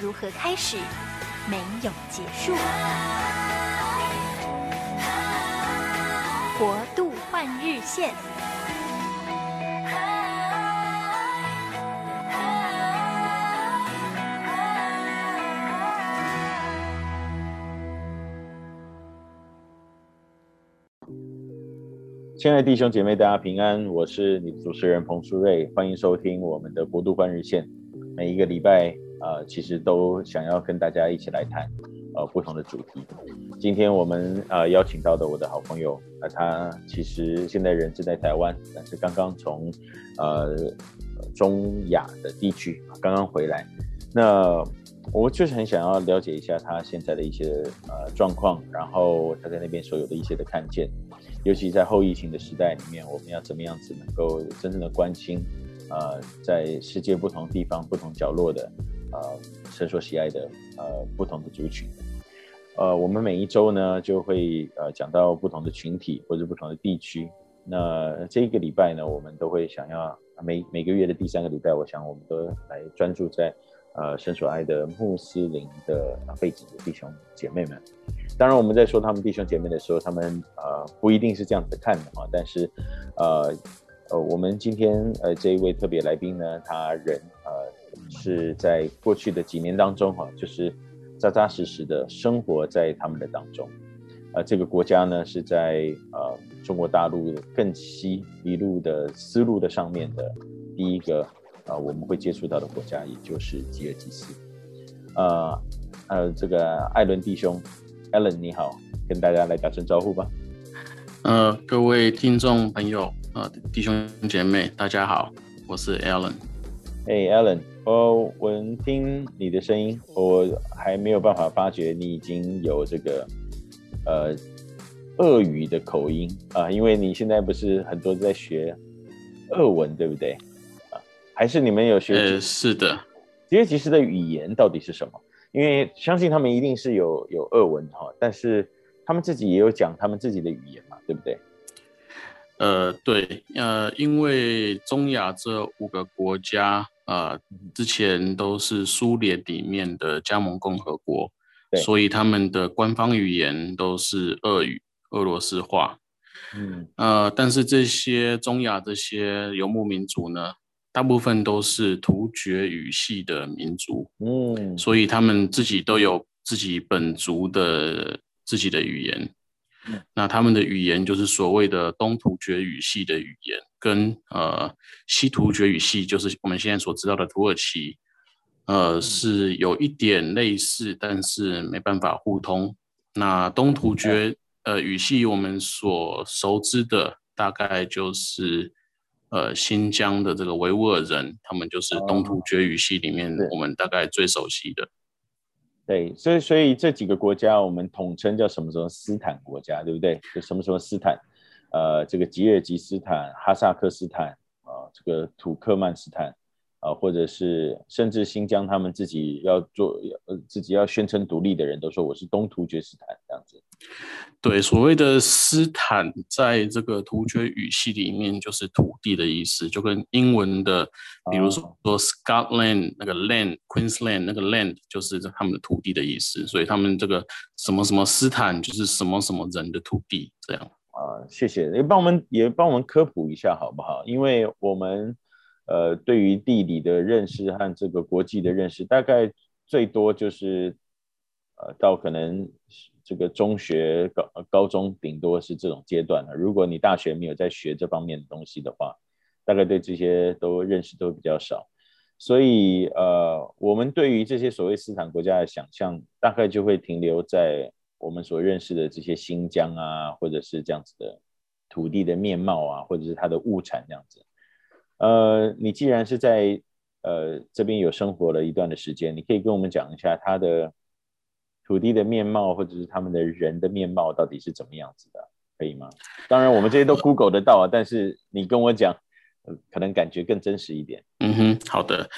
如何开始，没有结束。国度换日线。亲爱的弟兄姐妹，大家平安，我是你的主持人彭书瑞，欢迎收听我们的国度换日线。每一个礼拜，呃，其实都想要跟大家一起来谈，呃，不同的主题。今天我们呃邀请到的我的好朋友，呃，他其实现在人正在台湾，但是刚刚从呃中亚的地区刚刚回来。那我就是很想要了解一下他现在的一些呃状况，然后他在那边所有的一些的看见。尤其在后疫情的时代里面，我们要怎么样子能够真正的关心，呃，在世界不同地方、不同角落的，呃，神所喜爱的，呃，不同的族群。呃，我们每一周呢，就会呃讲到不同的群体或者不同的地区。那这一个礼拜呢，我们都会想要每每个月的第三个礼拜，我想我们都来专注在。呃，神所爱的穆斯林的背景的弟兄姐妹们，当然我们在说他们弟兄姐妹的时候，他们呃不一定是这样子看的啊。但是，呃呃，我们今天呃这一位特别来宾呢，他人是在过去的几年当中哈、啊，就是扎扎实实的生活在他们的当中。呃，这个国家呢是在呃中国大陆更西一路的丝路的上面的第一个。啊，我们会接触到的国家，也就是吉尔吉斯。呃，呃，这个艾伦弟兄，Alan 你好，跟大家来打声招呼吧。呃，各位听众朋友，呃，弟兄姐妹，大家好，我是 Alan。哎，Alan，哦，我听你的声音，我还没有办法发觉你已经有这个呃俄语的口音啊，呃，因为你现在不是很多在学俄文，对不对？还是你们有学？呃，是的。吉尔吉斯的语言到底是什么？因为相信他们一定是有有俄文哈，但是他们自己也有讲他们自己的语言嘛，对不对？呃，对，呃，因为中亚这五个国家啊，呃，之前都是苏联里面的加盟共和国，对，所以他们的官方语言都是俄语、俄罗斯话。嗯，呃，但是这些中亚这些游牧民族呢，大部分都是突厥语系的民族，嗯，所以他们自己都有自己本族的自己的语言。嗯，那他们的语言就是所谓的东突厥语系的语言，跟呃西突厥语系，就是我们现在所知道的土耳其，呃，是有一点类似，但是没办法互通。那东突厥呃语系，我们所熟知的大概就是。呃，新疆的这个维吾尔人，他们就是东突厥语系里面我们大概最熟悉的。对，所以所以这几个国家我们统称叫什么什么斯坦国家，对不对？就什么什么斯坦，呃，这个吉尔吉斯坦、哈萨克斯坦啊、呃，这个土克曼斯坦。啊，或者是甚至新疆，他们自己要做，呃，自己要宣称独立的人都说我是东突厥斯坦这样子。对，所谓的斯坦，在这个突厥语系里面就是土地的意思，就跟英文的，比如说说 Scotland 那个 land，Queensland 那个 land 就是他们的土地的意思，所以他们这个什么什么斯坦就是什么什么人的土地这样。啊，谢谢，也帮我们也帮我们科普一下好不好？因为我们。呃，对于地理的认识和这个国际的认识，大概最多就是，呃，到可能这个中学、高高中，顶多是这种阶段了。如果你大学没有在学这方面的东西的话，大概对这些都认识都比较少。所以，呃，我们对于这些所谓斯坦国家的想象，大概就会停留在我们所认识的这些新疆啊，或者是这样子的土地的面貌啊，或者是它的物产这样子。呃，你既然是在呃这边有生活了一段的时间，你可以跟我们讲一下它的土地的面貌，或者是他们的人的面貌到底是怎么样子的，可以吗？当然我们这些都 Google 得到啊，但是你跟我讲。可能感觉更真实一点。嗯哼，好的。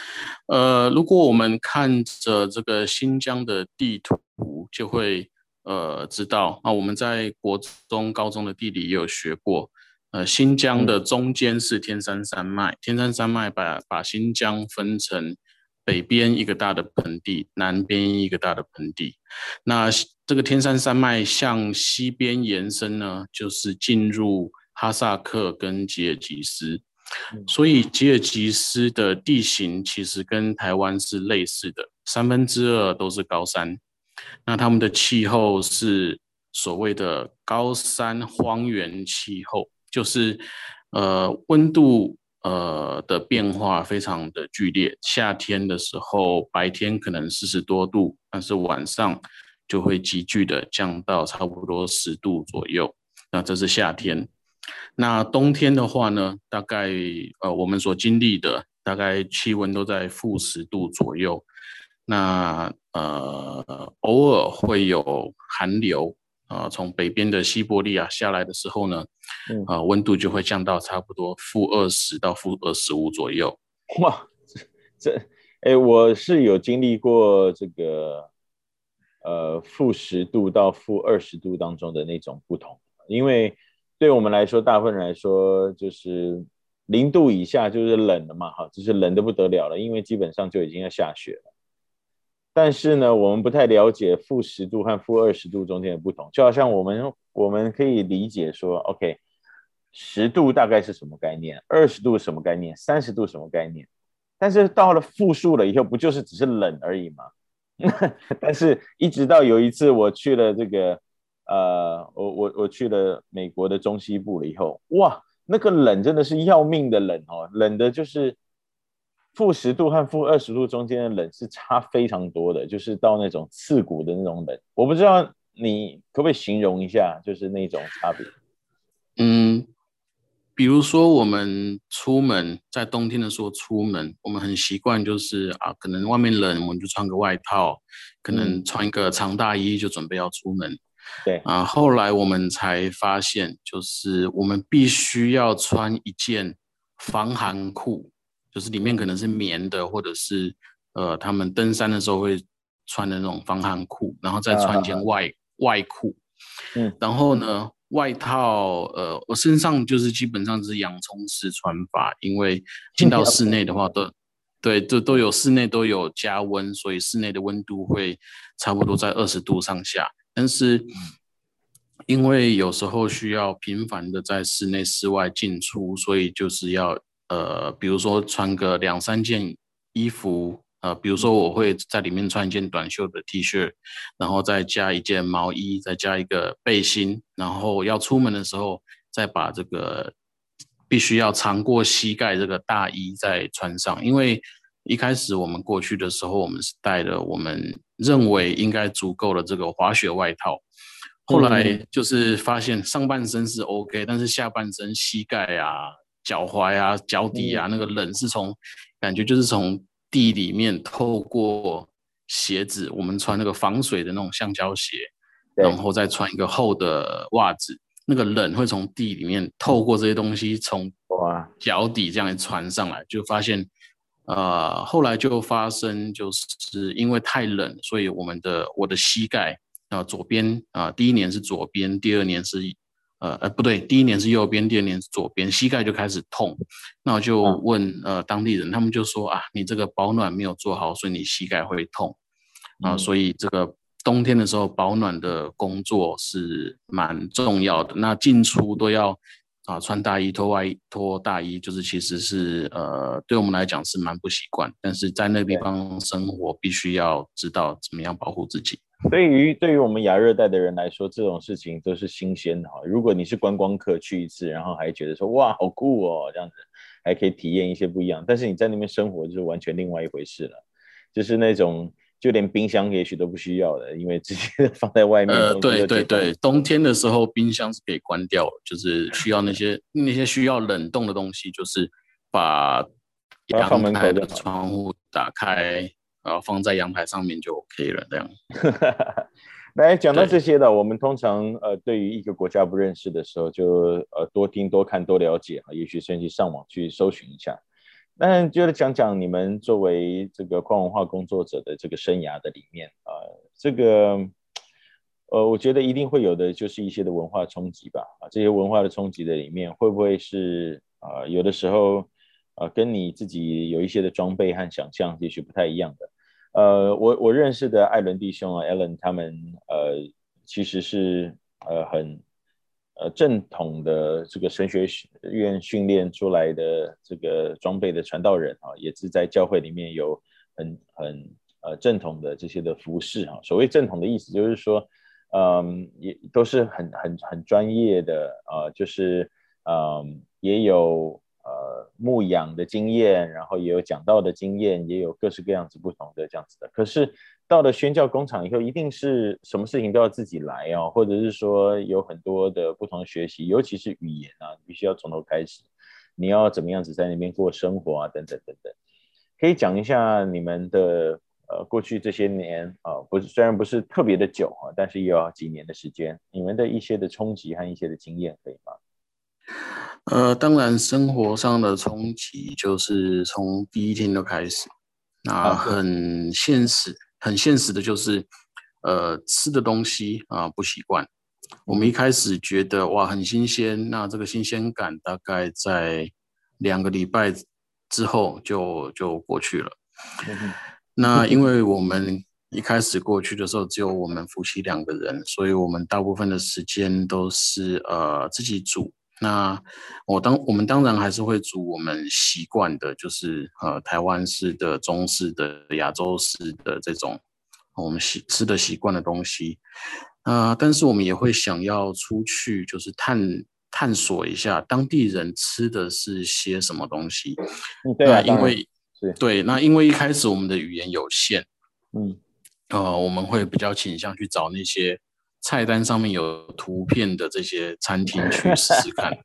呃，如果我们看着这个新疆的地图，就会呃知道。那我们在国中、高中的地理也有学过。呃，新疆的中间是天山山脉，嗯、天山山脉把把新疆分成北边一个大的盆地，南边一个大的盆地。那这个天山山脉向西边延伸呢，就是进入哈萨克跟吉尔吉斯。所以吉尔吉斯的地形其实跟台湾是类似的，三分之二都是高山。那他们的气候是所谓的高山荒原气候，就是呃温度呃的变化非常的剧烈。夏天的时候白天可能四十多度，但是晚上就会急剧的降到差不多十度左右。那这是夏天。那冬天的话呢，大概呃我们所经历的大概气温都在负十度左右。那呃偶尔会有寒流啊，呃，从北边的西伯利亚下来的时候呢，啊，呃，温度就会降到差不多负二十到负二十五左右。哇，这这哎，我是有经历过这个呃负十度到负二十度当中的那种不同，因为。对我们来说，大部分人来说，就是零度以下就是冷了嘛，哈，就是冷的不得了了，因为基本上就已经要下雪了。但是呢，我们不太了解负十度和负二十度中间的不同，就好像我们我们可以理解说，OK，十度大概是什么概念，二十度什么概念，三十度什么概念，但是到了负数了以后，不就是只是冷而已吗？但是一直到有一次我去了这个。呃，我我我去了美国的中西部了以后，哇，那个冷真的是要命的冷哦，冷的就是负十度和负二十度中间的冷是差非常多的，就是到那种刺骨的那种冷。我不知道你可不可以形容一下，就是那种差别？嗯，比如说我们出门在冬天的时候出门，我们很习惯就是啊，可能外面冷，我们就穿个外套，可能穿一个长大衣就准备要出门。对啊，后来我们才发现，就是我们必须要穿一件防寒裤，就是里面可能是棉的，或者是呃，他们登山的时候会穿的那种防寒裤，然后再穿一件外、啊、外裤。嗯，然后呢，外套呃，我身上就是基本上是洋葱式穿法，因为 进到室内的话都对，都都有室内都有加温，所以室内的温度会差不多在二十度上下。但是，因为有时候需要频繁的在室内、室外进出，所以就是要呃，比如说穿个两三件衣服，呃，比如说我会在里面穿一件短袖的 T 恤，然后再加一件毛衣，再加一个背心，然后要出门的时候再把这个必须要长过膝盖这个大衣再穿上，因为。一开始我们过去的时候，我们是带了我们认为应该足够的这个滑雪外套，后来就是发现上半身是 OK，但是下半身膝盖啊、脚踝啊、脚底啊，那个冷是从感觉就是从地里面透过鞋子，我们穿那个防水的那种橡胶鞋，然后再穿一个厚的袜子，那个冷会从地里面透过这些东西从脚底这样一穿上来，就发现。呃，后来就发生，就是因为太冷，所以我们的我的膝盖啊、呃，左边啊、呃，第一年是左边，第二年是呃呃不对，第一年是右边，第二年是左边，膝盖就开始痛。那我就问呃当地人，他们就说啊，你这个保暖没有做好，所以你膝盖会痛啊、呃。所以这个冬天的时候保暖的工作是蛮重要的，那进出都要。啊，穿大衣脱外衣脱大衣，就是其实是呃，对我们来讲是蛮不习惯，但是在那地方生活，必须要知道怎么样保护自己。对于对于我们亚热带的人来说，这种事情都是新鲜的哈。如果你是观光客去一次，然后还觉得说哇好酷哦，这样子还可以体验一些不一样，但是你在那边生活就是完全另外一回事了，就是那种。就连冰箱也许都不需要的，因为直接放在外面。呃，对对对，冬天的时候冰箱是可以关掉，就是需要那些那些需要冷冻的东西，就是把阳台的窗户打开，然后放在阳台上面就 OK 了。这样。来讲到这些的，我们通常呃，对于一个国家不认识的时候，就呃多听多看多了解啊，也许甚至上网去搜寻一下。那就是讲讲你们作为这个跨文化工作者的这个生涯的里面啊、呃，这个呃，我觉得一定会有的，就是一些的文化冲击吧。啊，这些文化的冲击的里面，会不会是啊、有的时候呃，跟你自己有一些的装备和想象，也许不太一样的。呃，我我认识的艾伦弟兄啊，Alan 他们呃，其实是呃很。呃，正统的这个神学院训练出来的这个装备的传道人啊，也是在教会里面有很很呃正统的这些的服饰啊。所谓正统的意思就是说，嗯，也都是很很很专业的啊，就是嗯，也有呃牧养的经验，然后也有讲道的经验，也有各式各样子不同的这样子的。可是。到了宣教工厂以后，一定是什么事情都要自己来哦，或者是说有很多的不同的学习，尤其是语言啊，你必须要从头开始，你要怎么样子在那边过生活啊，等等等等，可以讲一下你们的呃过去这些年啊，不是虽然不是特别的久啊，但是也有几年的时间，你们的一些的冲击和一些的经验，可以吗？呃，当然生活上的冲击就是从第一天就开始，那很现实。啊很现实的就是，呃，吃的东西啊、呃、不习惯。我们一开始觉得哇很新鲜，那这个新鲜感大概在两个礼拜之后就就过去了。那因为我们一开始过去的时候只有我们夫妻两个人，所以我们大部分的时间都是呃自己煮。那我当我们当然还是会煮我们习惯的，就是呃台湾式的、中式的、亚洲式的这种我们习吃的习惯的东西啊、呃，但是我们也会想要出去，就是探探索一下当地人吃的是些什么东西。对啊，因为对，那因为一开始我们的语言有限，嗯，呃，我们会比较倾向去找那些。菜单上面有图片的这些餐厅去试试看，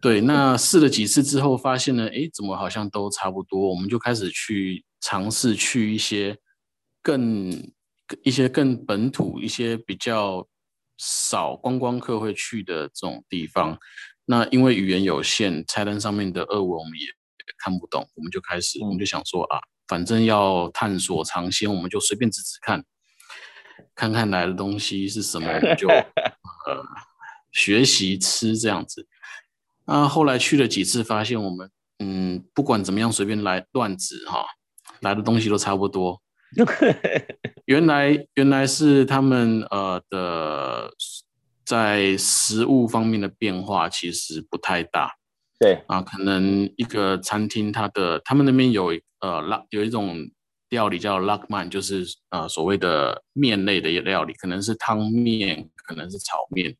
对，那试了几次之后，发现呢，哎，怎么好像都差不多？我们就开始去尝试去一些更一些更本土、一些比较少观光客会去的这种地方。那因为语言有限，菜单上面的俄文我们也看不懂，我们就开始，我们就想说啊，反正要探索尝鲜，我们就随便吃吃看。看看来的东西是什么，我 们就呃学习吃这样子。那后来去了几次，发现我们嗯不管怎么样随便来乱指哈，来的东西都差不多。原来原来是他们呃的在食物方面的变化其实不太大。对啊，可能一个餐厅它的他们那边有呃拉有一种。料理叫 lakman，就是呃所谓的面类的料理，可能是汤面，可能是炒面。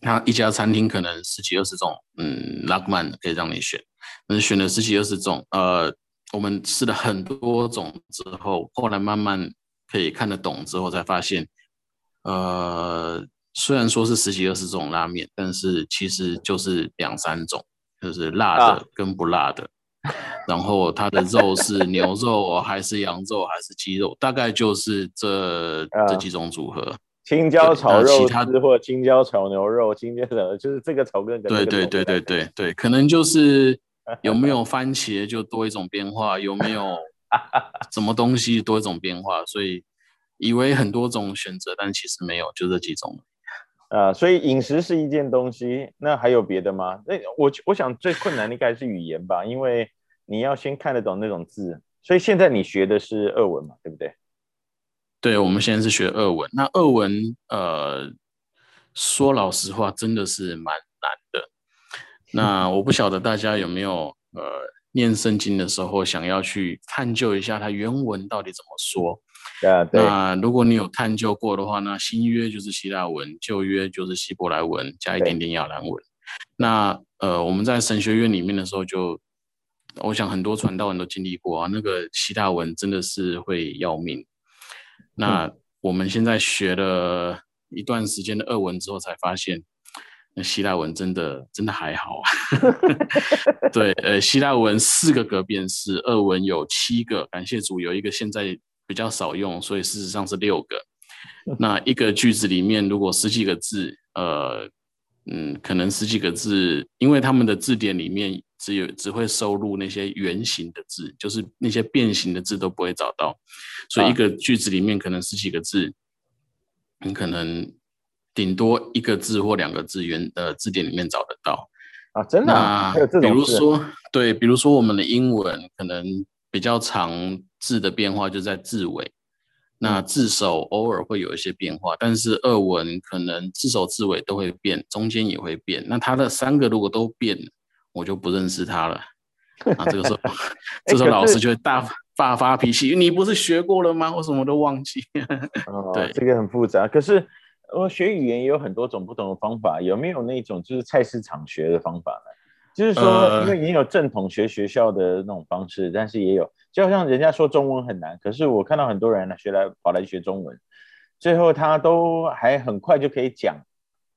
那一家餐厅可能十几二十种，嗯，lakman 可以让你选，那选了十几二十种，呃，我们试了很多种之后，后来慢慢可以看得懂之后，才发现，呃，虽然说是十几二十种拉面，但是其实就是两三种，就是辣的跟不辣的。啊 然后它的肉是牛肉还是羊肉还是鸡肉？大概就是这、uh, 这几种组合。青椒炒肉丝或青椒炒牛肉，青椒的就是这个炒跟个对对对对对对，可能就是 有没有番茄就多一种变化，有没有 什么东西多一种变化，所以以为很多种选择，但其实没有，就这几种。啊，所以饮食是一件东西，那还有别的吗？那我我想最困难的应该是语言吧，因为。你要先看得懂那种字，所以现在你学的是俄文嘛，对不对？对，我们现在是学俄文。那俄文，呃，说老实话，真的是蛮难的。那 我不晓得大家有没有，呃，念圣经的时候想要去探究一下它原文到底怎么说？啊，对。那如果你有探究过的话，那新约就是希腊文，旧约就是希伯来文，加一点点亚兰文。那呃，我们在神学院里面的时候就。我想很多传道人都经历过啊，那个希腊文真的是会要命。那我们现在学了一段时间的俄文之后，才发现，那希腊文真的真的还好啊。对，呃，希腊文四个格变式，俄文有七个，感谢主有一个现在比较少用，所以事实上是六个。那一个句子里面如果十几个字，呃，嗯，可能十几个字，因为他们的字典里面只有只会收录那些圆形的字，就是那些变形的字都不会找到，所以一个句子里面可能十几个字，你可能顶多一个字或两个字原呃字典里面找得到啊，真的啊？还有这种？比如说，对，比如说我们的英文可能比较长字的变化就在字尾。那字首偶尔会有一些变化，但是二文可能字首字尾都会变，中间也会变。那它的三个如果都变，我就不认识它了。啊，这个时候，这时候老师就会大发发脾气，你不是学过了吗？我什么都忘记。哦，对，这个很复杂。可是我学语言也有很多种不同的方法，有没有那种就是菜市场学的方法呢？就是说，因为也有正统学学校的那种方式，但是也有，就好像人家说中文很难，可是我看到很多人呢学来跑来学中文，最后他都还很快就可以讲，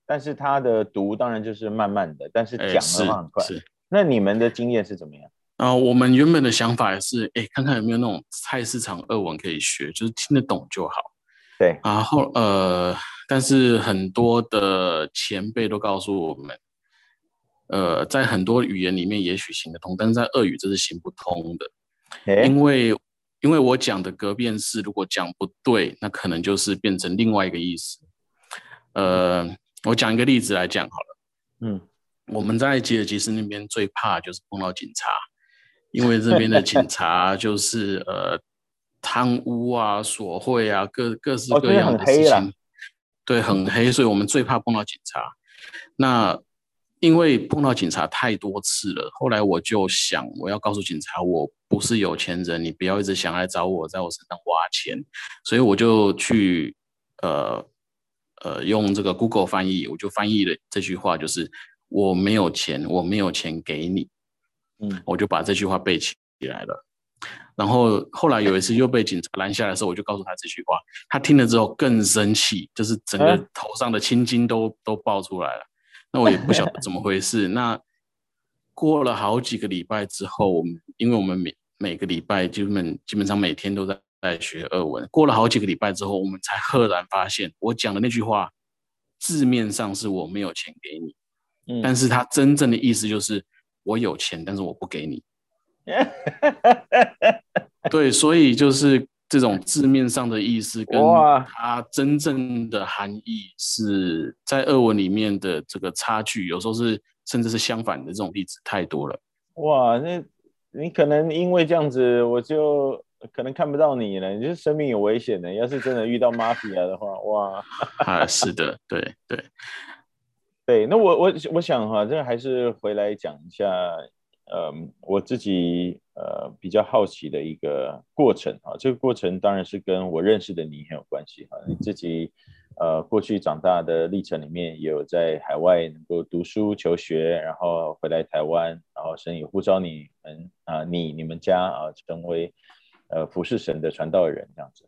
但是他的读当然就是慢慢的，但是讲的话很快。是，那你们的经验是怎么样？啊、呃，我们原本的想法是，哎，看看有没有那种菜市场俄文可以学，就是听得懂就好。对，然后呃，但是很多的前辈都告诉我们。呃，在很多语言里面也许行得通，但是在俄语这是行不通的，欸、因为因为我讲的格变式如果讲不对，那可能就是变成另外一个意思。呃，我讲一个例子来讲好了，嗯，我们在吉尔吉斯那边最怕就是碰到警察，因为这边的警察就是 呃贪污啊、索贿啊，各各式各样的事情，哦、对，很黑，所以我们最怕碰到警察。那因为碰到警察太多次了，后来我就想，我要告诉警察，我不是有钱人，你不要一直想来找我，在我身上挖钱。所以我就去，呃，呃，用这个 Google 翻译，我就翻译了这句话，就是我没有钱，我没有钱给你。嗯，我就把这句话背起来了。然后后来有一次又被警察拦下来的时候，我就告诉他这句话，他听了之后更生气，就是整个头上的青筋都都爆出来了。那我也不晓得怎么回事。那过了好几个礼拜之后，我们因为我们每每个礼拜基本基本上每天都在在学俄文。过了好几个礼拜之后，我们才赫然发现，我讲的那句话字面上是我没有钱给你，嗯，但是它真正的意思就是我有钱，但是我不给你。对，所以就是。这种字面上的意思跟它真正的含义是在俄文里面的这个差距，有时候是甚至是相反的。这种例子太多了。哇，那你可能因为这样子，我就可能看不到你了。你就是生命有危险的。要是真的遇到 mafia 的话，哇！啊，是的，对对对。那我我我想哈，这个还是回来讲一下。呃，我自己呃比较好奇的一个过程啊，这个过程当然是跟我认识的你很有关系哈。你自己呃过去长大的历程里面，有在海外能够读书求学，然后回来台湾，然后神也呼召你们啊，你你们家啊成为呃服侍神的传道人这样子。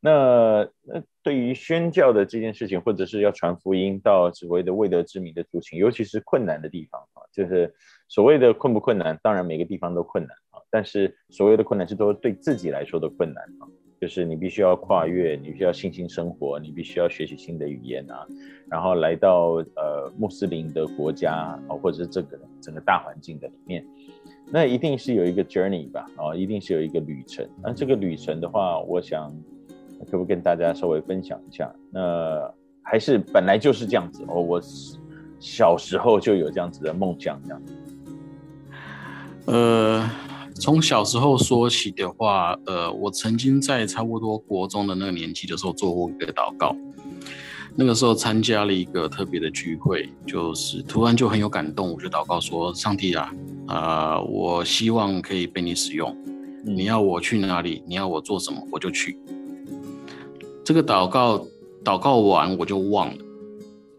那那对于宣教的这件事情，或者是要传福音到所谓的未得之民的族群，尤其是困难的地方啊，就是所谓的困不困难，当然每个地方都困难啊，但是所谓的困难是都是对自己来说的困难啊，就是你必须要跨越，你必须要信心生活，你必须要学习新的语言啊，然后来到呃穆斯林的国家啊，或者是这个整个大环境的里面，那一定是有一个 journey 吧，啊，一定是有一个旅程。那这个旅程的话，我想。可不可以跟大家稍微分享一下？那还是本来就是这样子哦。我小时候就有这样子的梦想，这样。呃，从小时候说起的话，呃，我曾经在差不多国中的那个年纪的时候做过一个祷告。那个时候参加了一个特别的聚会，就是突然就很有感动，我就祷告说：“上帝啊，啊、呃，我希望可以被你使用。你要我去哪里？你要我做什么？我就去。”这个祷告祷告完我就忘了，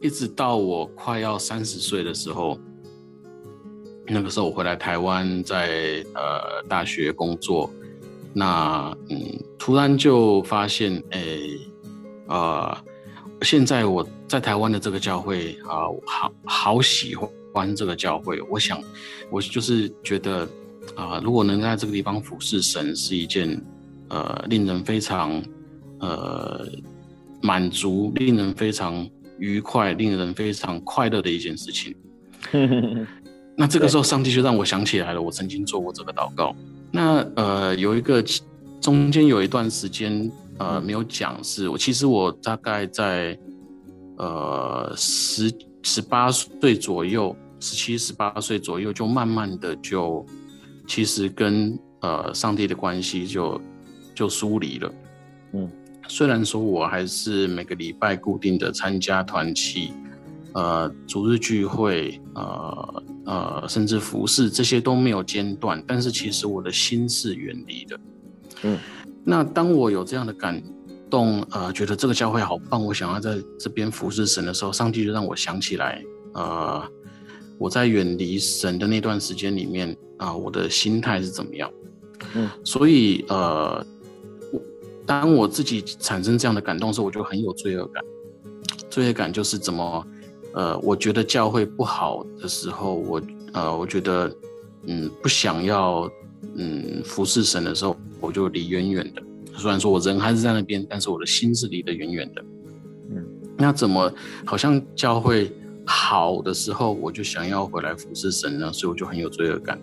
一直到我快要三十岁的时候，那个时候我回来台湾在，呃大学工作，那嗯突然就发现，哎，啊、呃，现在我在台湾的这个教会啊，好好喜欢这个教会。我想，我就是觉得啊，如果能在这个地方俯视神，是一件呃令人非常呃满足、令人非常愉快、令人非常快乐的一件事情。那这个时候，上帝就让我想起来了，我曾经做过这个祷告。那呃，有一个中间有一段时间。呃，没有讲是我，其实我大概在呃十十八岁左右，十七十八岁左右，就慢慢的就其实跟呃上帝的关系就就疏离了。嗯，虽然说我还是每个礼拜固定的参加团契，呃，逐日聚会，呃呃，甚至服侍这些都没有间断，但是其实我的心是远离的。嗯。那当我有这样的感动，呃，觉得这个教会好棒，我想要在这边服侍神的时候，上帝就让我想起来，呃，我在远离神的那段时间里面，啊、呃，我的心态是怎么样？嗯，所以，呃，当我自己产生这样的感动的时候，我就很有罪恶感。罪恶感就是怎么，呃，我觉得教会不好的时候，我，呃，我觉得，嗯，不想要。嗯，服侍神的时候，我就离远远的。虽然说我人还是在那边，但是我的心是离得远远的。嗯，那怎么好像教会好的时候，我就想要回来服侍神呢？所以我就很有罪恶感，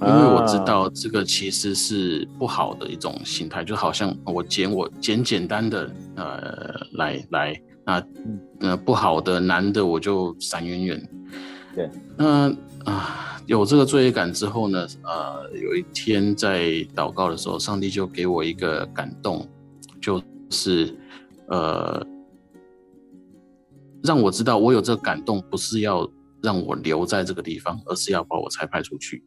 因为我知道这个其实是不好的一种心态，就好像我简我简简单的呃来来那呃不好的难的我就闪远远。对，那啊。有这个罪恶感之后呢，呃，有一天在祷告的时候，上帝就给我一个感动，就是呃，让我知道我有这个感动，不是要让我留在这个地方，而是要把我拆派出去。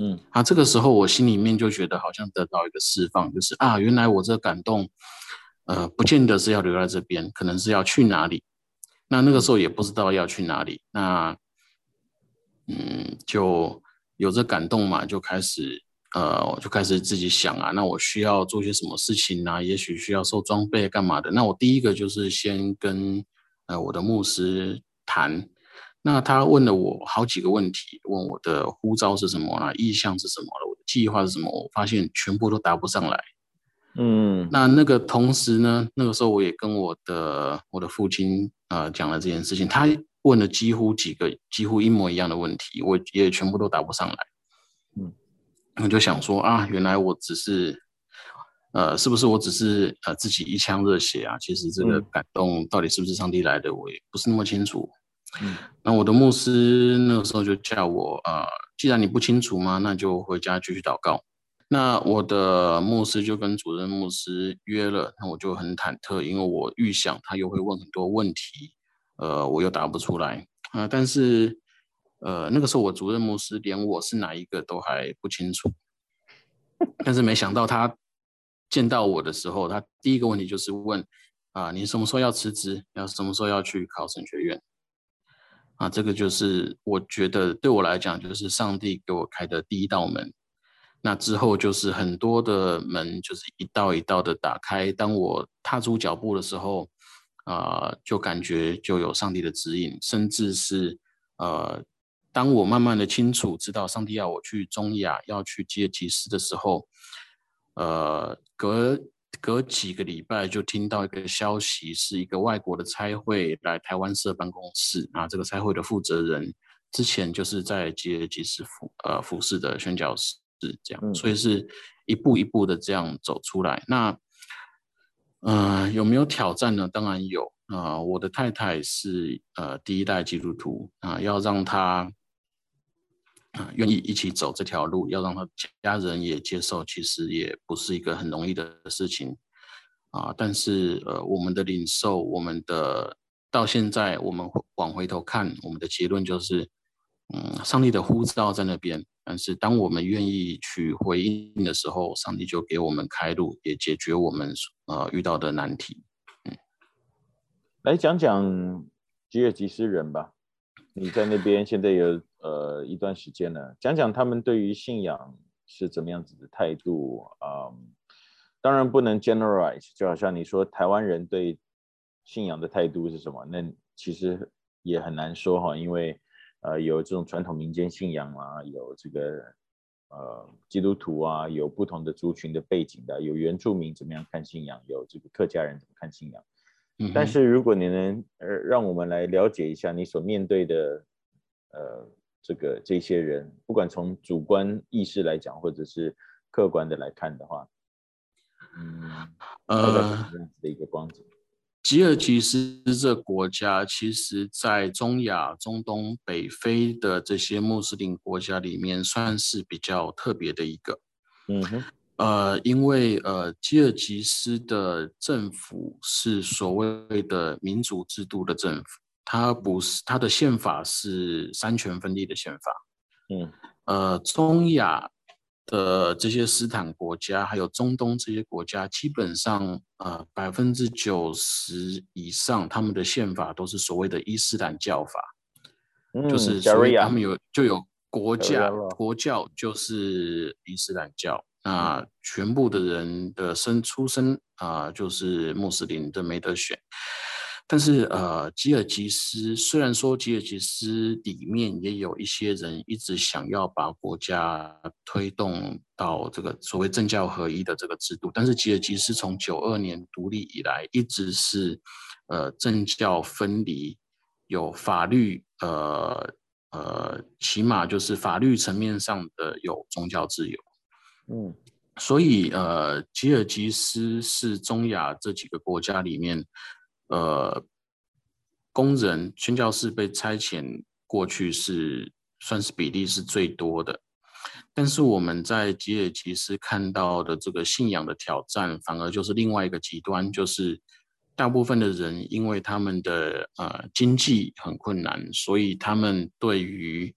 嗯，啊，这个时候我心里面就觉得好像得到一个释放，就是啊，原来我这个感动，呃，不见得是要留在这边，可能是要去哪里。那那个时候也不知道要去哪里，那。嗯，就有这感动嘛，就开始呃，我就开始自己想啊，那我需要做些什么事情啊？也许需要收装备干嘛的？那我第一个就是先跟呃我的牧师谈，那他问了我好几个问题，问我的呼召是什么啦，意向是什么了，我的计划是什么？我发现全部都答不上来。嗯，那那个同时呢，那个时候我也跟我的我的父亲呃讲了这件事情，他。问了几乎几个几乎一模一样的问题，我也全部都答不上来。嗯，我就想说啊，原来我只是，呃，是不是我只是呃自己一腔热血啊？其实这个感动到底是不是上帝来的，我也不是那么清楚。嗯，那我的牧师那个时候就叫我啊，呃，既然你不清楚嘛，那就回家继续祷告。那我的牧师就跟主任牧师约了，那我就很忐忑，因为我预想他又会问很多问题。呃，我又答不出来啊、但是，呃，那个时候我主任牧师连我是哪一个都还不清楚。但是没想到他见到我的时候，他第一个问题就是问啊，你什么时候要辞职？要什么时候要去考神学院？啊，这个就是我觉得对我来讲，就是上帝给我开的第一道门。那之后就是很多的门，就是一道一道的打开。当我踏出脚步的时候。啊、呃，就感觉就有上帝的指引，甚至是呃，当我慢慢的清楚知道上帝要我去中亚，要去接祭司的时候，呃，隔隔几个礼拜就听到一个消息，是一个外国的差会来台湾设办公室，啊，这个差会的负责人之前就是在接祭司服呃服侍的宣教师士这样，嗯，所以是一步一步的这样走出来，那。嗯、呃，有没有挑战呢？当然有啊、呃！我的太太是呃第一代基督徒啊、呃，要让她啊、呃、愿意一起走这条路，要让她家人也接受，其实也不是一个很容易的事情啊、呃。但是呃，我们的领受，我们的到现在，我们往回头看，我们的结论就是，嗯，上帝的呼召在那边。但是，当我们愿意去回应的时候，上帝就给我们开路，也解决我们呃遇到的难题。嗯，来讲讲吉尔吉斯人吧。你在那边现在有呃一段时间了，讲讲他们对于信仰是怎么样子的态度啊？嗯，当然不能 generalize，就好像你说台湾人对信仰的态度是什么？那其实也很难说哈，因为呃有这种传统民间信仰啊，有这个呃基督徒啊，有不同的族群的背景的，有原住民怎么样看信仰，有这个客家人怎么看信仰。嗯、但是如果你能呃让我们来了解一下你所面对的呃这个这些人，不管从主观意识来讲，或者是客观的来看的话，嗯，呃，这样子的一个光景。吉尔吉斯这国家，其实在中亚、中东、北非的这些穆斯林国家里面，算是比较特别的一个。嗯哼。呃，因为呃，吉尔吉斯的政府是所谓的民主制度的政府，它不是，它的宪法是三权分立的宪法。嗯，呃，中亚的这些斯坦国家，还有中东这些国家，基本上呃百分之九十以上，他们的宪法都是所谓的伊斯兰教法，嗯、就是所以他们有就有国家，国教就是伊斯兰教。那全部的人的生出生啊、呃，就是穆斯林的没得选。但是呃，吉尔吉斯虽然说吉尔吉斯里面也有一些人一直想要把国家推动到这个所谓政教合一的这个制度，但是吉尔吉斯从九二年独立以来，一直是呃政教分离，有法律呃呃，起码就是法律层面上的有宗教自由。嗯，所以呃，吉尔吉斯是中亚这几个国家里面，呃，工人宣教士被差遣过去是算是比例是最多的。但是我们在吉尔吉斯看到的这个信仰的挑战，反而就是另外一个极端，就是大部分的人因为他们的呃经济很困难，所以他们对于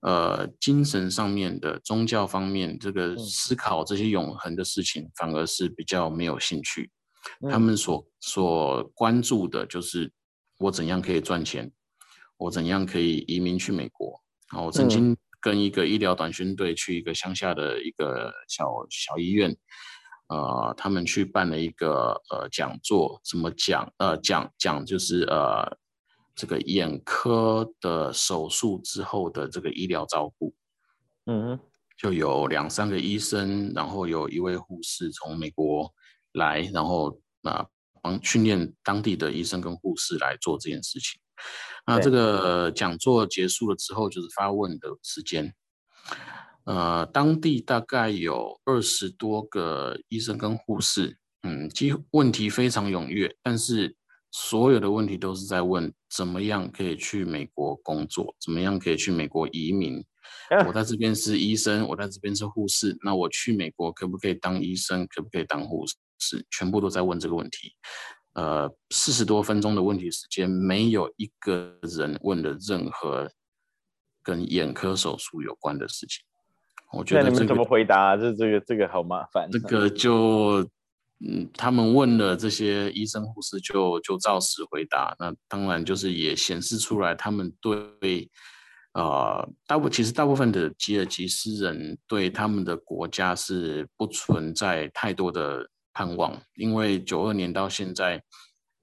呃，精神上面的宗教方面，这个思考这些永恒的事情，反而是比较没有兴趣。嗯、他们所所关注的就是我怎样可以赚钱，我怎样可以移民去美国。啊，我曾经跟一个医疗短宣队去一个乡下的一个小小医院，呃，他们去办了一个呃讲座，什么讲？呃，讲讲就是呃。这个眼科的手术之后的这个医疗照顾，嗯，就有两三个医生，然后有一位护士从美国来，然后啊帮训练当地的医生跟护士来做这件事情。那这个讲座结束了之后，就是发问的时间。呃，当地大概有二十多个医生跟护士，嗯，几乎问题非常踊跃，但是。所有的问题都是在问怎么样可以去美国工作，怎么样可以去美国移民。我在这边是医生，我在这边是护士，那我去美国可不可以当医生？可不可以当护士？全部都在问这个问题。呃，四十多分钟的问题时间，没有一个人问了任何跟眼科手术有关的事情。我觉得、这个、你们怎么回答？这这个这个好麻烦。这个就。嗯，他们问了这些医生护士就，就就照实回答。那当然就是也显示出来，他们对，呃，大部其实大部分的吉尔吉斯人对他们的国家是不存在太多的盼望，因为九二年到现在，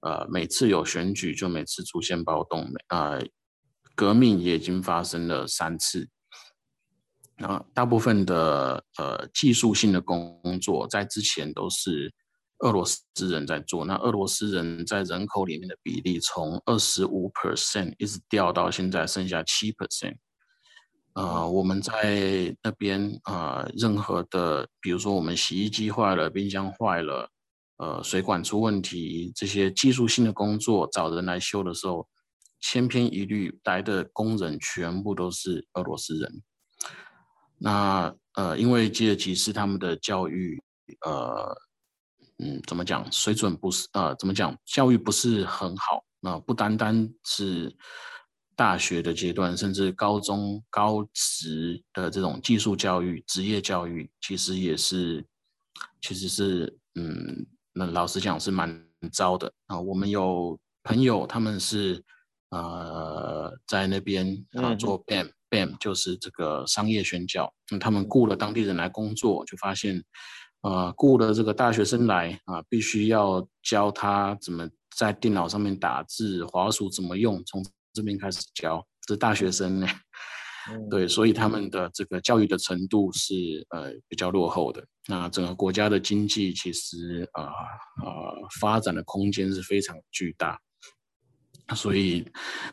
呃，每次有选举就每次出现暴动，呃，革命也已经发生了三次。那大部分的呃技术性的工作在之前都是。俄罗斯人在做，那俄罗斯人在人口里面的比例从二十五 percent 一直掉到现在剩下七 percent。呃，我们在那边呃，任何的，比如说我们洗衣机坏了、冰箱坏了、呃，水管出问题，这些技术性的工作找人来修的时候，千篇一律来的工人全部都是俄罗斯人。那呃，因为吉尔吉斯他们的教育呃。嗯，怎么讲？水准不是呃，怎么讲？教育不是很好。那、不单单是大学的阶段，甚至高中、高职的这种技术教育、职业教育，其实也是，其实是嗯，那老实讲是蛮糟的啊、呃。我们有朋友，他们是呃在那边啊、呃、做嗯、BAM 就是这个商业宣教。嗯，他们雇了当地人来工作，就发现。呃，雇了这个大学生来啊，必须要教他怎么在电脑上面打字，滑鼠怎么用，从这边开始教，这是大学生呢。嗯、对，所以他们的这个教育的程度是呃比较落后的。那整个国家的经济其实啊啊、呃呃、发展的空间是非常巨大，所以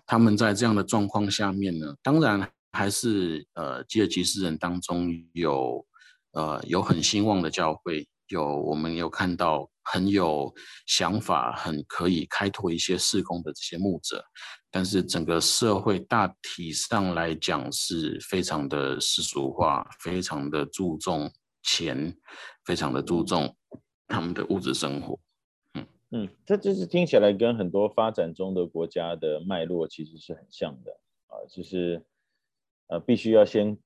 他们在这样的状况下面呢，当然还是呃吉尔吉斯人当中有呃有很兴旺的教会，有我们有看到很有想法、很可以开拓一些事工的这些牧者。但是整个社会大体上来讲是非常的世俗化，非常的注重钱，非常的注重他们的物质生活。嗯嗯，这就是听起来跟很多发展中的国家的脉络其实是很像的啊，就是呃必须要先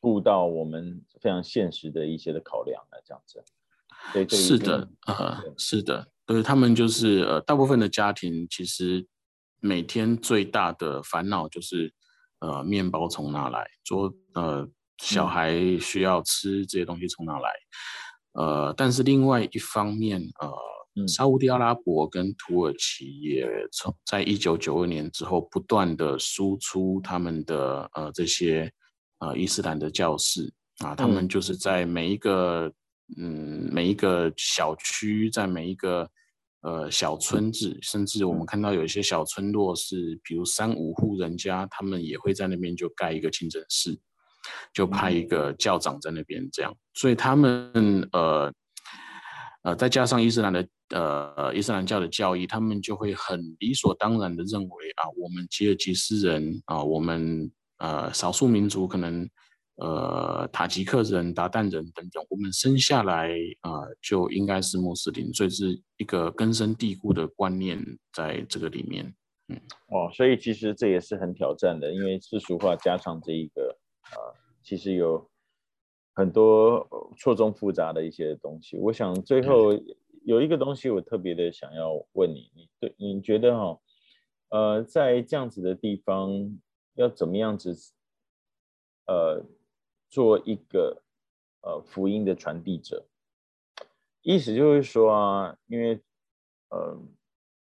顾到我们非常现实的一些的考量啊，这样子。对，是的，呃，是的，对，他们就是呃大部分的家庭其实。每天最大的烦恼就是，呃，面包从哪来？说，呃，小孩需要吃这些东西从哪来？呃，但是另外一方面，呃，沙乌地阿拉伯跟土耳其也从在一九九二年之后不断的输出他们的呃这些呃伊斯兰的教士啊，他们就是在每一个嗯每一个小区，在每一个。呃，小村子，甚至我们看到有一些小村落是，比如三五户人家，他们也会在那边就盖一个清真寺，就派一个教长在那边这样。所以他们呃呃，再加上伊斯兰的呃伊斯兰教的教义，他们就会很理所当然的认为啊，我们吉尔吉斯人啊，我们呃少数民族可能。呃，塔吉克人、韃靼人等等，我们生下来啊、呃，就应该是穆斯林，所以是一个根深蒂固的观念在这个里面。嗯，哦，所以其实这也是很挑战的，因为世俗化加上这一个啊、呃，其实有很多错综复杂的一些东西。我想最后有一个东西，我特别的想要问你，你对你觉得哈、哦，呃，在这样子的地方要怎么样子，呃？做一个呃福音的传递者，意思就是说啊，因为呃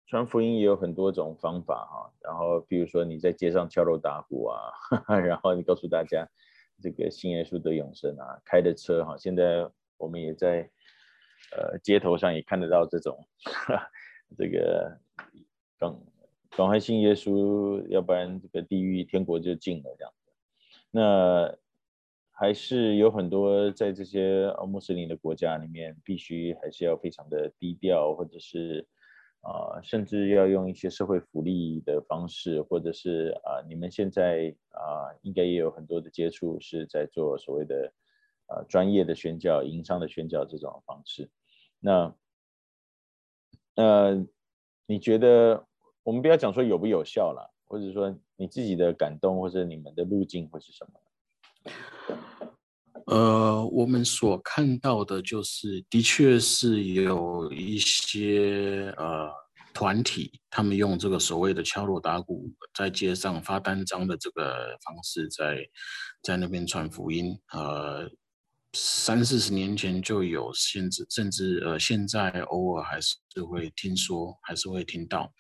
传福音也有很多种方法哈，然后比如说你在街上敲锣打鼓啊，然后你告诉大家这个信耶稣得永生啊，开的车哈，现在我们也在呃街头上也看得到这种 这个赶赶快信耶稣，要不然这个地狱天国就近了这样子，那。还是有很多在这些穆斯林的国家里面，必须还是要非常的低调，或者是啊、甚至要用一些社会福利的方式，或者是啊、你们现在啊、应该也有很多的接触，是在做所谓的、专业的宣教、营商的宣教这种方式。那呃，你觉得我们不要讲说有不有效了，或者说你自己的感动，或者你们的路径会是什么？呃，我们所看到的就是，的确是有一些呃团体，他们用这个所谓的敲锣打鼓，在街上发单张的这个方式在，在那边传福音。呃，三四十年前就有，甚至甚至呃，现在偶尔还是会听说，还是会听到。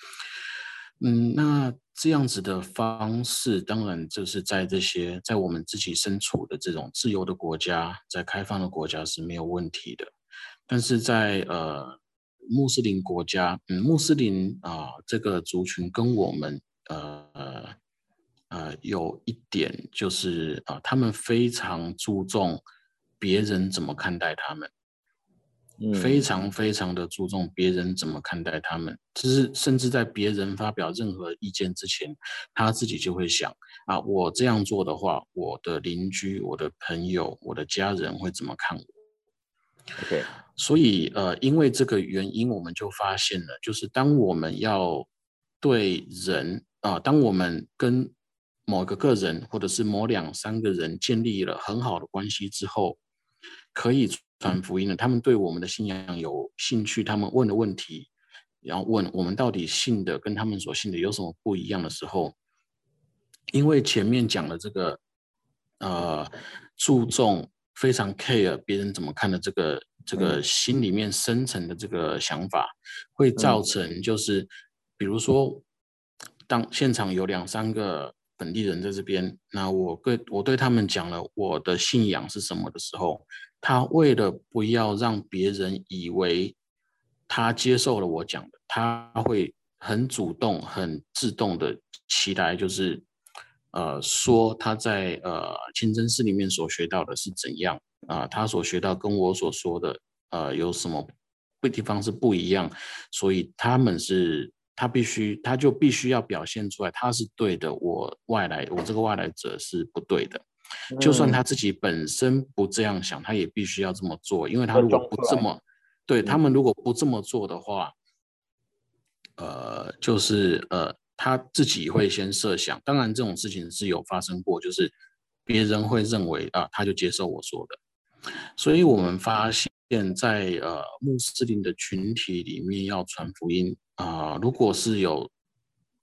嗯，那这样子的方式，当然就是在这些在我们自己身处的这种自由的国家，在开放的国家是没有问题的。但是在呃穆斯林国家，嗯，穆斯林啊、这个族群跟我们呃呃有一点就是啊、他们非常注重别人怎么看待他们。非常非常的注重别人怎么看待他们，就是甚至在别人发表任何意见之前，他自己就会想啊，我这样做的话，我的邻居、我的朋友、我的家人会怎么看我？OK，所以呃，因为这个原因，我们就发现了，就是当我们要对人啊，当我们跟某个个人或者是某两三个人建立了很好的关系之后，可以。传福音的，他们对我们的信仰有兴趣，他们问的问题，然后问我们到底信的跟他们所信的有什么不一样的时候，因为前面讲的这个，呃，注重非常 care 别人怎么看的这个这个心里面深层的这个想法，会造成就是，比如说，当现场有两三个本地人在这边，那我对我对他们讲了我的信仰是什么的时候，他为了不要让别人以为他接受了我讲的，他会很主动、很自动的期待，就是。呃，说他在呃清真寺里面所学到的是怎样啊、他所学到跟我所说的呃有什么不地方是不一样？所以他们是，他必须，他就必须要表现出来，他是对的，我外来，我这个外来者是不对的。就算他自己本身不这样想，他也必须要这么做，因为他如果不这么，对他们如果不这么做的话，呃，就是呃。他自己会先设想，当然这种事情是有发生过，就是别人会认为啊，他就接受我说的。所以我们发现在，在呃穆斯林的群体里面要传福音啊、呃，如果是有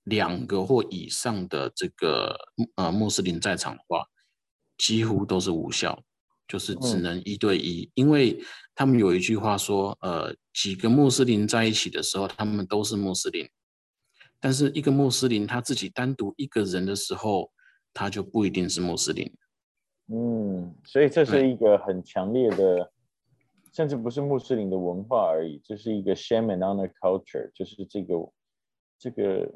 两个或以上的这个呃穆斯林在场的话，几乎都是无效，就是只能一对一，因为他们有一句话说，呃，几个穆斯林在一起的时候，他们都是穆斯林。但是一个穆斯林他自己单独一个人的时候，他就不一定是穆斯林。嗯，所以这是一个很强烈的，甚至不是穆斯林的文化而已，这是一个 shame and honor culture，就是这个这个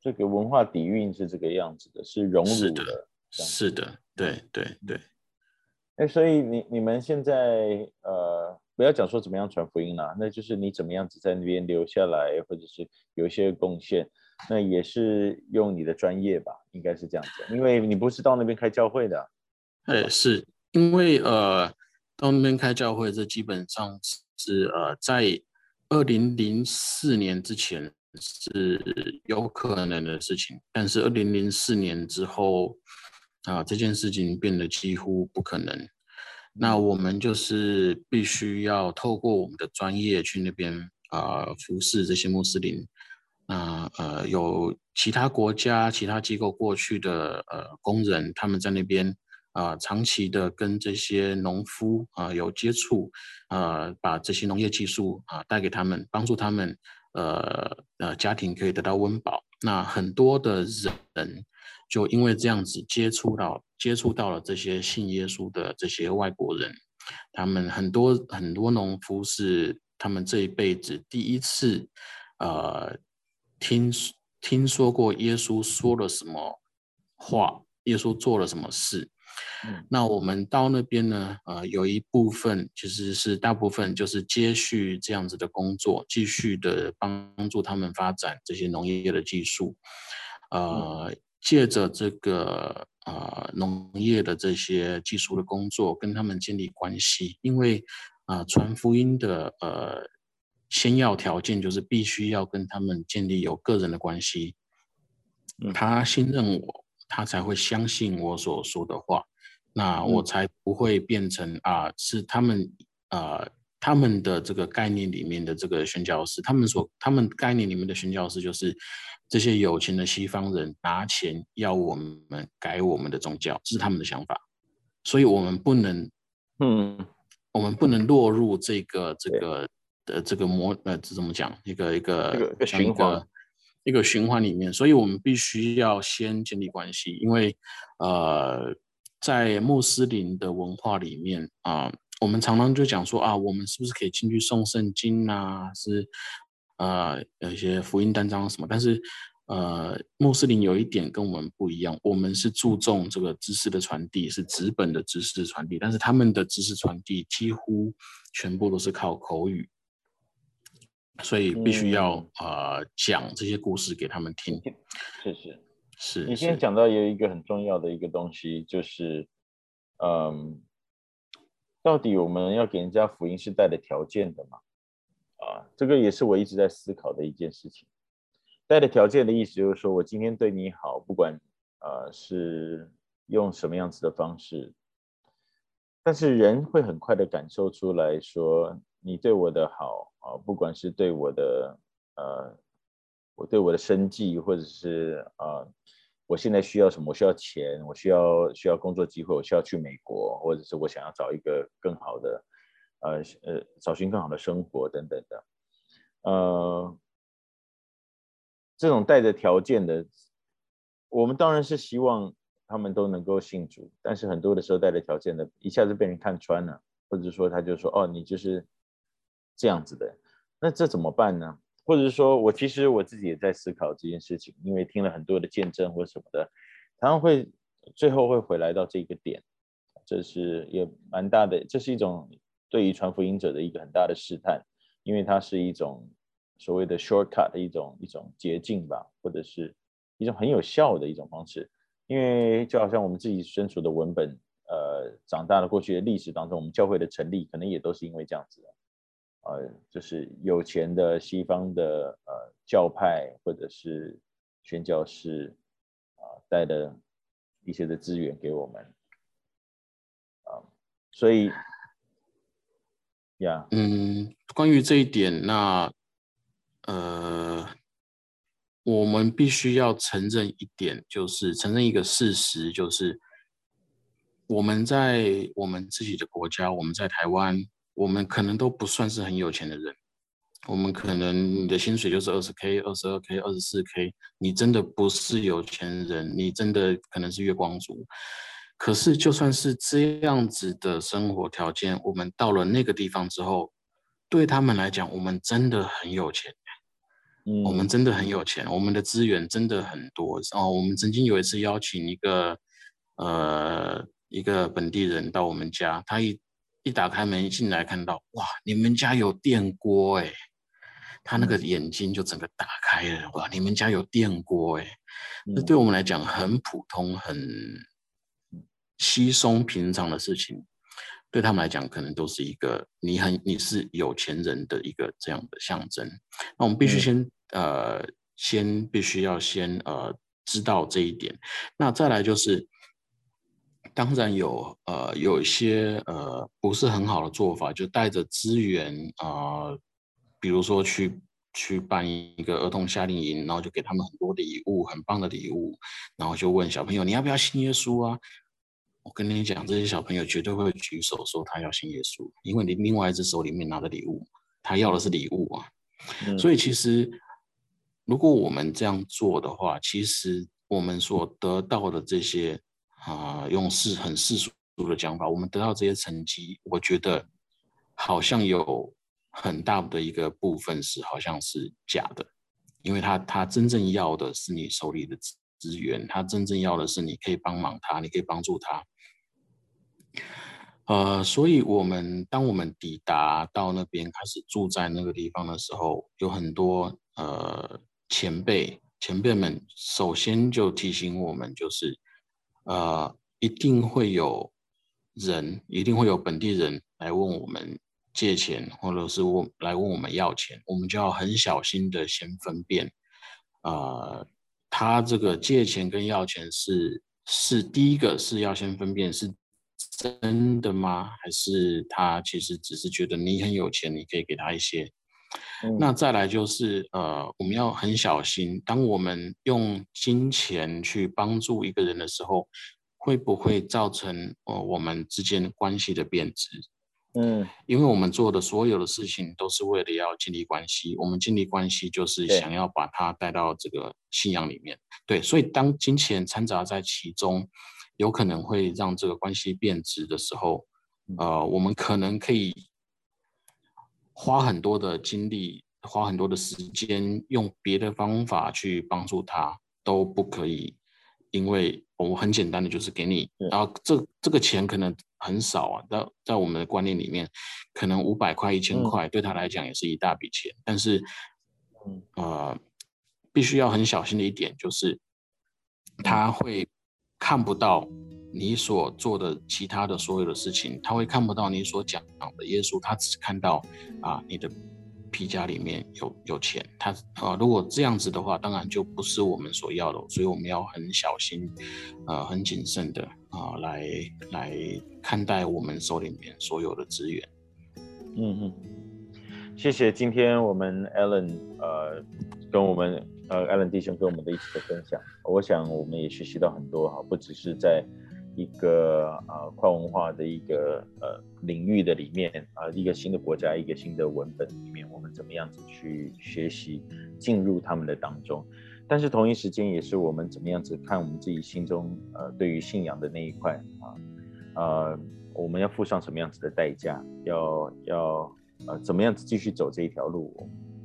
这个文化底蕴是这个样子的，是荣辱的。是的，对对对。哎，所以你你们现在呃。不要讲说怎么样传福音啦，那就是你怎么样子在那边留下来，或者是有一些贡献，那也是用你的专业吧，应该是这样子，因为你不是到那边开教会的。哎，是因为呃，到那边开教会，这基本上是呃，在二零零四年之前是有可能的事情，但是二零零四年之后啊，呃，这件事情变得几乎不可能。那我们就是必须要透过我们的专业去那边啊、呃、服侍这些穆斯林。那呃有其他国家、其他机构过去的呃工人，他们在那边啊、呃、长期的跟这些农夫啊、呃、有接触，呃把这些农业技术啊、呃、带给他们，帮助他们呃呃家庭可以得到温饱。那很多的人。就因为这样子接触到接触到了这些信耶稣的这些外国人，他们很多很多农夫是他们这一辈子第一次，呃，听听说过耶稣说了什么话，耶稣做了什么事。嗯，那我们到那边呢，呃，有一部分其实是大部分就是接续这样子的工作，继续的帮助他们发展这些农业的技术，呃。嗯借着这个呃农业的这些技术的工作，跟他们建立关系，因为啊、呃、传福音的呃先要条件就是必须要跟他们建立有个人的关系，他信任我，他才会相信我所说的话，那我才不会变成啊、呃、是他们啊。呃他们的这个概念里面的这个宣教士，他们所他们概念里面的宣教士就是这些有钱的西方人拿钱要我们改我们的宗教，这是他们的想法，所以我们不能，嗯，我们不能落入这个这个的这个模呃这怎么讲？一个一个一个循环一个循环里面，所以我们必须要先建立关系，因为呃在穆斯林的文化里面啊。呃我们常常就讲说啊，我们是不是可以进去送圣经啊？是，呃，有一些福音单张什么？但是，呃，穆斯林有一点跟我们不一样，我们是注重这个知识的传递，是纸本的知识的传递。但是他们的知识传递几乎全部都是靠口语，所以必须要、嗯、呃讲这些故事给他们听。是是是。你今天讲到有一个很重要的一个东西，就是，嗯。到底我们要给人家福音是带着条件的吗？啊，这个也是我一直在思考的一件事情。带着条件的意思就是说，我今天对你好，不管呃是用什么样子的方式，但是人会很快的感受出来说，你对我的好啊，不管是对我的呃，我对我的生计，或者是啊我现在需要什么？我需要钱，我需要需要工作机会，我需要去美国，或者是我想要找一个更好的，呃呃，找寻更好的生活等等的，呃，这种带着条件的，我们当然是希望他们都能够信主，但是很多的时候带着条件的，一下子被人看穿了，或者说他就说哦，你就是这样子的，那这怎么办呢？或者是说我其实我自己也在思考这件事情，因为听了很多的见证或什么的，常常会最后会回来到这个点，这是也蛮大的，这是一种对于传福音者的一个很大的试探，因为它是一种所谓的 shortcut 的一种一种捷径吧，或者是一种很有效的一种方式，因为就好像我们自己身处的文本，呃，长大的过去的历史当中，我们教会的成立可能也都是因为这样子。呃，就是有钱的西方的呃教派或者是宣教士啊、带的一些的资源给我们啊、所以呀，嗯，关于这一点，那呃，我们必须要承认一点，就是承认一个事实，就是我们在我们自己的国家，我们在台湾。我们可能都不算是很有钱的人，我们可能你的薪水就是二十 K、二十二 K、二十四 K，你真的不是有钱人，你真的可能是月光族。可是就算是这样子的生活条件，我们到了那个地方之后，对他们来讲，我们真的很有钱。嗯，我们真的很有钱，我们的资源真的很多。哦，我们曾经有一次邀请一个呃一个本地人到我们家，他一。一打开门进来，看到哇，你们家有电锅哎，他那个眼睛就整个打开了哇，你们家有电锅哎，那对我们来讲很普通、很稀松平常的事情，对他们来讲可能都是一个你很你是有钱人的一个这样的象征。那我们必须先、嗯、呃，先必须要先呃知道这一点。那再来就是。当然有，呃，有一些呃不是很好的做法，就带着资源啊、呃，比如说去去办一个儿童夏令营，然后就给他们很多礼物，很棒的礼物，然后就问小朋友你要不要信耶稣啊？我跟你讲，这些小朋友绝对会举手说他要信耶稣，因为你另外一只手里面拿的礼物，他要的是礼物啊。嗯、所以其实如果我们这样做的话，其实我们所得到的这些。啊，用世很世俗的讲法，我们得到这些成绩，我觉得好像有很大的一个部分是好像是假的，因为他他真正要的是你手里的资源，他真正要的是你可以帮忙他，你可以帮助他。呃，所以我们当我们抵达到那边开始住在那个地方的时候，有很多呃前辈前辈们首先就提醒我们，就是。呃，一定会有人，一定会有本地人来问我们借钱，或者是问来问我们要钱，我们就要很小心的先分辨，呃，他这个借钱跟要钱是是第一个是要先分辨是真的吗？还是他其实只是觉得你很有钱，你可以给他一些。嗯、那再来就是，呃，我们要很小心，当我们用金钱去帮助一个人的时候，会不会造成呃我们之间关系的变质？嗯，因为我们做的所有的事情都是为了要建立关系，我们建立关系就是想要把他带到这个信仰里面。对，对，所以当金钱掺杂在其中，有可能会让这个关系变质的时候，呃，我们可能可以。花很多的精力，花很多的时间，用别的方法去帮助他都不可以，因为我们很简单的就是给你，然后这这个钱可能很少啊，在在我们的观念里面，可能五百块、一千块对他来讲也是一大笔钱，但是，呃，必须要很小心的一点就是，他会看不到。你所做的其他的所有的事情，他会看不到你所讲的耶稣，他只看到啊你的皮夹里面有有钱。他啊，如果这样子的话，当然就不是我们所要的，所以我们要很小心，呃，很谨慎的啊来来看待我们手里面所有的资源。嗯嗯，谢谢今天我们 Alan 呃跟我们呃，Allen 弟兄跟我们的一起的分享，我想我们也学习到很多哈，不只是在一个呃跨文化的一个呃领域的里面啊、呃，一个新的国家，一个新的文本里面，我们怎么样子去学习进入他们的当中，但是同一时间也是我们怎么样子看我们自己心中呃对于信仰的那一块啊，呃，我们要付上什么样子的代价，要要呃怎么样子继续走这一条路。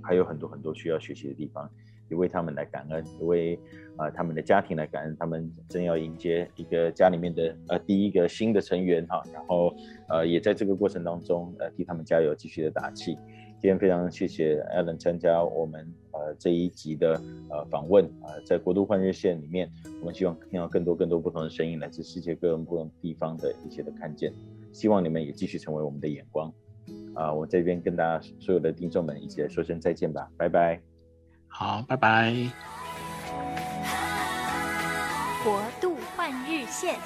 还有很多很多需要学习的地方，也为他们来感恩，也为啊、他们的家庭来感恩。他们正要迎接一个家里面的呃第一个新的成员哈，然后呃也在这个过程当中呃替他们加油，继续的打气。今天非常谢谢 Allen 参加我们呃这一集的呃访问啊、在国度换日线里面，我们希望听到更多更多不同的声音，来自世界各个不同地方的一些的看见。希望你们也继续成为我们的眼光。啊，我这边跟大家所有的听众们一起来说声再见吧，拜拜。好，拜拜。国度换日线。